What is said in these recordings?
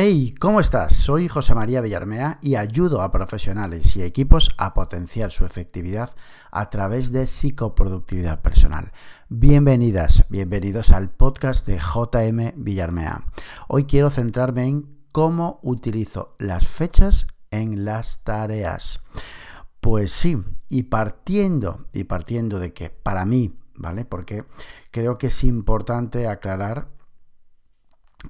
Hey, ¿cómo estás? Soy José María Villarmea y ayudo a profesionales y equipos a potenciar su efectividad a través de psicoproductividad personal. Bienvenidas, bienvenidos al podcast de JM Villarmea. Hoy quiero centrarme en cómo utilizo las fechas en las tareas. Pues sí, y partiendo, y partiendo de que para mí, ¿vale? Porque creo que es importante aclarar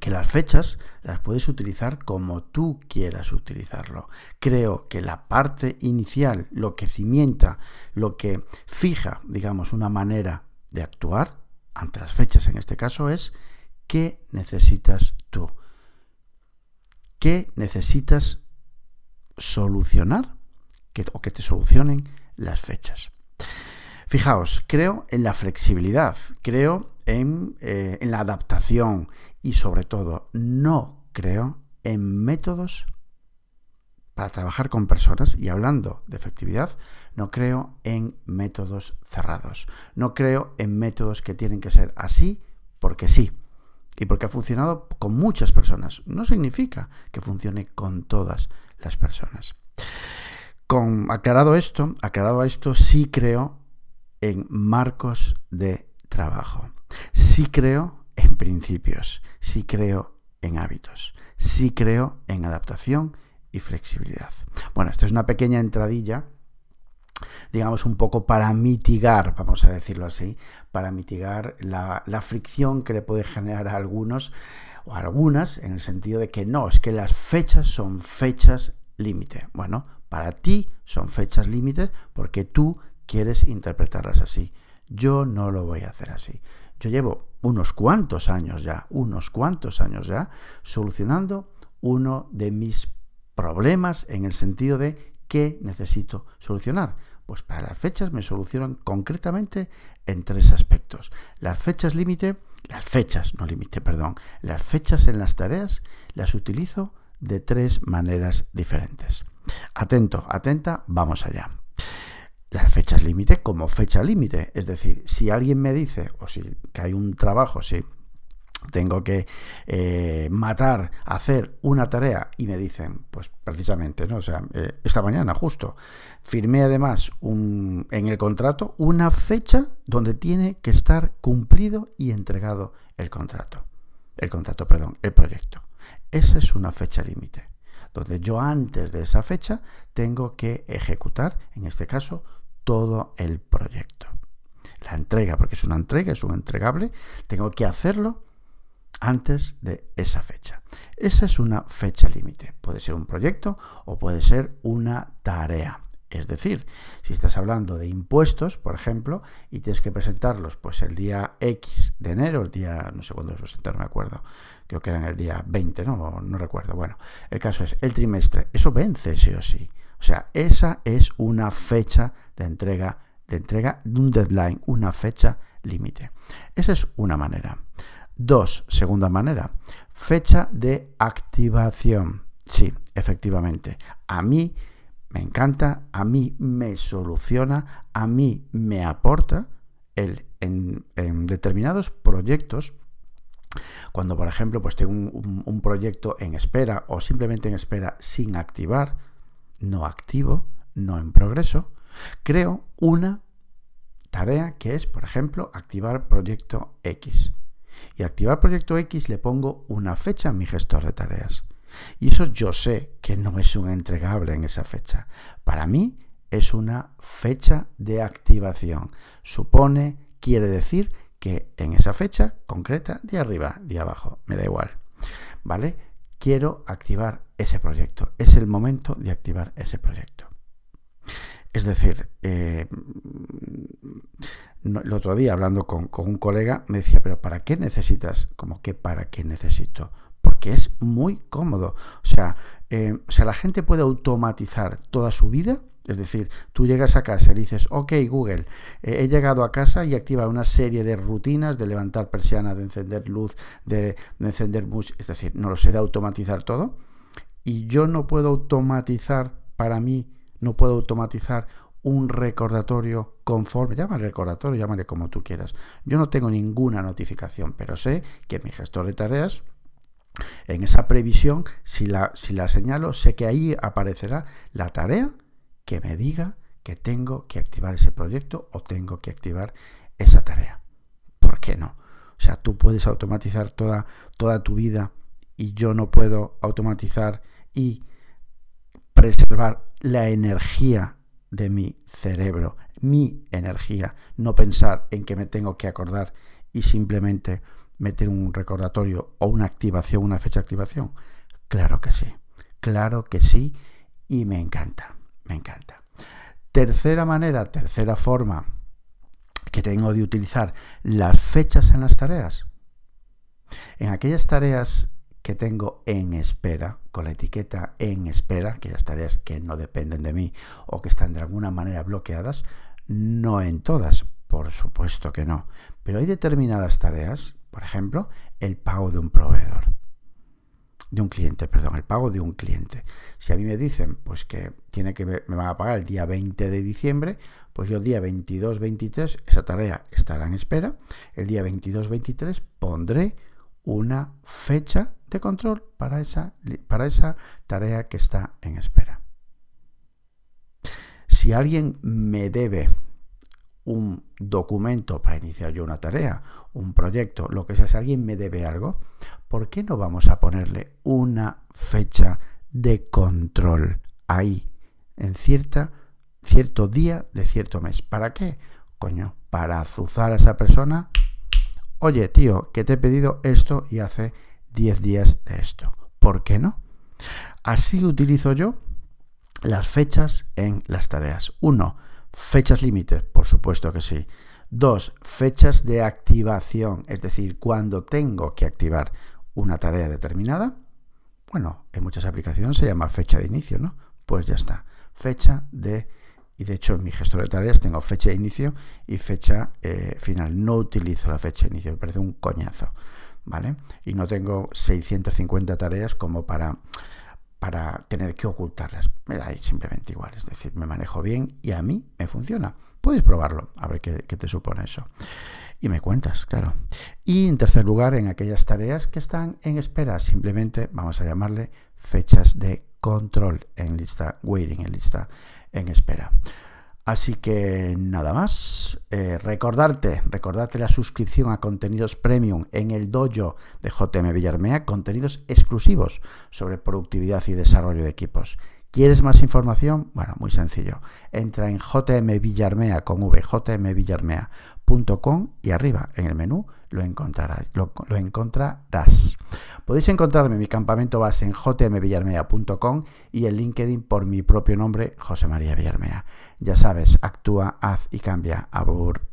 que las fechas las puedes utilizar como tú quieras utilizarlo. Creo que la parte inicial, lo que cimienta, lo que fija, digamos, una manera de actuar ante las fechas en este caso es qué necesitas tú. ¿Qué necesitas solucionar o que te solucionen las fechas? Fijaos, creo en la flexibilidad, creo en, eh, en la adaptación y sobre todo no creo en métodos para trabajar con personas y hablando de efectividad, no creo en métodos cerrados. No creo en métodos que tienen que ser así porque sí y porque ha funcionado con muchas personas. No significa que funcione con todas las personas. Con aclarado esto, aclarado esto, sí creo en marcos de trabajo. Sí creo en principios, sí creo en hábitos, sí creo en adaptación y flexibilidad. Bueno, esta es una pequeña entradilla, digamos, un poco para mitigar, vamos a decirlo así, para mitigar la, la fricción que le puede generar a algunos o a algunas en el sentido de que no, es que las fechas son fechas límite. Bueno, para ti son fechas límites porque tú quieres interpretarlas así. Yo no lo voy a hacer así. Yo llevo unos cuantos años ya, unos cuantos años ya, solucionando uno de mis problemas en el sentido de qué necesito solucionar. Pues para las fechas me solucionan concretamente en tres aspectos. Las fechas límite, las fechas, no límite, perdón, las fechas en las tareas las utilizo de tres maneras diferentes. Atento, atenta, vamos allá las fechas límite como fecha límite. Es decir, si alguien me dice, o si que hay un trabajo, si tengo que eh, matar, hacer una tarea y me dicen, pues precisamente, ¿no? O sea, eh, esta mañana justo, firmé además un, en el contrato una fecha donde tiene que estar cumplido y entregado el contrato. El contrato, perdón, el proyecto. Esa es una fecha límite donde yo antes de esa fecha tengo que ejecutar, en este caso, todo el proyecto. La entrega, porque es una entrega, es un entregable, tengo que hacerlo antes de esa fecha. Esa es una fecha límite. Puede ser un proyecto o puede ser una tarea. Es decir, si estás hablando de impuestos, por ejemplo, y tienes que presentarlos pues el día X de enero, el día, no sé cuándo los presentar, me acuerdo, creo que era en el día 20, ¿no? No recuerdo. Bueno, el caso es el trimestre, eso vence sí o sí. O sea, esa es una fecha de entrega, de entrega de un deadline, una fecha límite. Esa es una manera. Dos, segunda manera, fecha de activación. Sí, efectivamente. A mí me encanta, a mí me soluciona, a mí me aporta el, en, determinados proyectos cuando, por ejemplo, pues tengo un, proyecto en espera o simplemente en espera sin activar, no activo, no en progreso, creo una tarea que es, por ejemplo, activar proyecto X. Y activar proyecto X le pongo una fecha en mi gestor de tareas. Y eso yo sé que no es un entregable en esa fecha. Para mí es una fecha de activación. Supone, quiere decir que en esa fecha concreta, de arriba, de abajo, me da igual. ¿Vale? Quiero activar ese proyecto. Es el momento de activar ese proyecto. Es decir, eh, el otro día hablando con, con, un colega me decía, pero ¿para qué necesitas? Como que para qué necesito porque es muy cómodo. O sea, eh, o sea, la gente puede automatizar toda su vida. Es decir, tú llegas a casa y dices, ok Google, eh, he llegado a casa y activa una serie de rutinas de levantar persiana, de encender luz, de, encender música, es decir, no lo sé, de automatizar todo. Y yo no puedo automatizar, para mí, no puedo automatizar un recordatorio conforme, llámale recordatorio, llámale como tú quieras. Yo no tengo ninguna notificación, pero sé que mi gestor de tareas En esa previsión, si la, si la señalo, sé que ahí aparecerá la tarea que me diga que tengo que activar ese proyecto o tengo que activar esa tarea. ¿Por qué no? O sea, tú puedes automatizar toda, toda tu vida y yo no puedo automatizar y preservar la energía de mi cerebro, mi energía, no pensar en que me tengo que acordar y simplemente meter un recordatorio o una activación, una fecha de activación. Claro que sí, claro que sí y me encanta, me encanta. Tercera manera, tercera forma que tengo de utilizar las fechas en las tareas. En aquellas tareas que tengo en espera, con la etiqueta en espera, aquellas tareas que no dependen de mí o que están de alguna manera bloqueadas, no en todas, por supuesto que no, pero hay determinadas tareas, por ejemplo, el pago de un proveedor, de un cliente, perdón, el pago de un cliente. Si a mí me dicen pues que tiene que me van a pagar el día 20 de diciembre, pues yo el día 22, 23 esa tarea estará en espera. El día 22, 23 pondré una fecha de control para esa, para esa tarea que está en espera. Si alguien me debe un documento para iniciar yo una tarea, un proyecto, lo que sea, si alguien me debe algo, ¿por qué no vamos a ponerle una fecha de control ahí, en cierta, cierto día de cierto mes? ¿Para qué? Coño, para azuzar a esa persona oye tío, que te he pedido esto y hace 10 días de esto. ¿Por qué no? Así utilizo yo las fechas en las tareas. Uno, fechas límites, por supuesto que sí. Dos, fechas de activación, es decir, cuando tengo que activar una tarea determinada. Bueno, en muchas aplicaciones se llama fecha de inicio, ¿no? Pues ya está. Fecha de y de hecho en mi gestor de tareas tengo fecha de inicio y fecha eh, final. No utilizo la fecha de inicio, me parece un coñazo, ¿vale? Y no tengo 650 tareas como para, para tener que ocultarlas. Me da simplemente igual, es decir, me manejo bien y a mí me funciona. Puedes probarlo, a ver qué, qué te supone eso. Y me cuentas, claro. Y en tercer lugar, en aquellas tareas que están en espera, simplemente vamos a llamarle fechas de control en lista waiting, en lista en espera. Así que nada más, eh, recordarte, recordarte la suscripción a contenidos premium en el dojo de JM Villarmea, contenidos exclusivos sobre productividad y desarrollo de equipos. ¿Quieres más información? Bueno, muy sencillo. Entra en JM Villarmea con y arriba en el menú lo encontrarás. Lo, encontrarás. Podéis encontrarme en mi campamento base en jmvillarmea.com y en LinkedIn por mi propio nombre, José María Villarmea. Ya sabes, actúa, haz y cambia. Abur.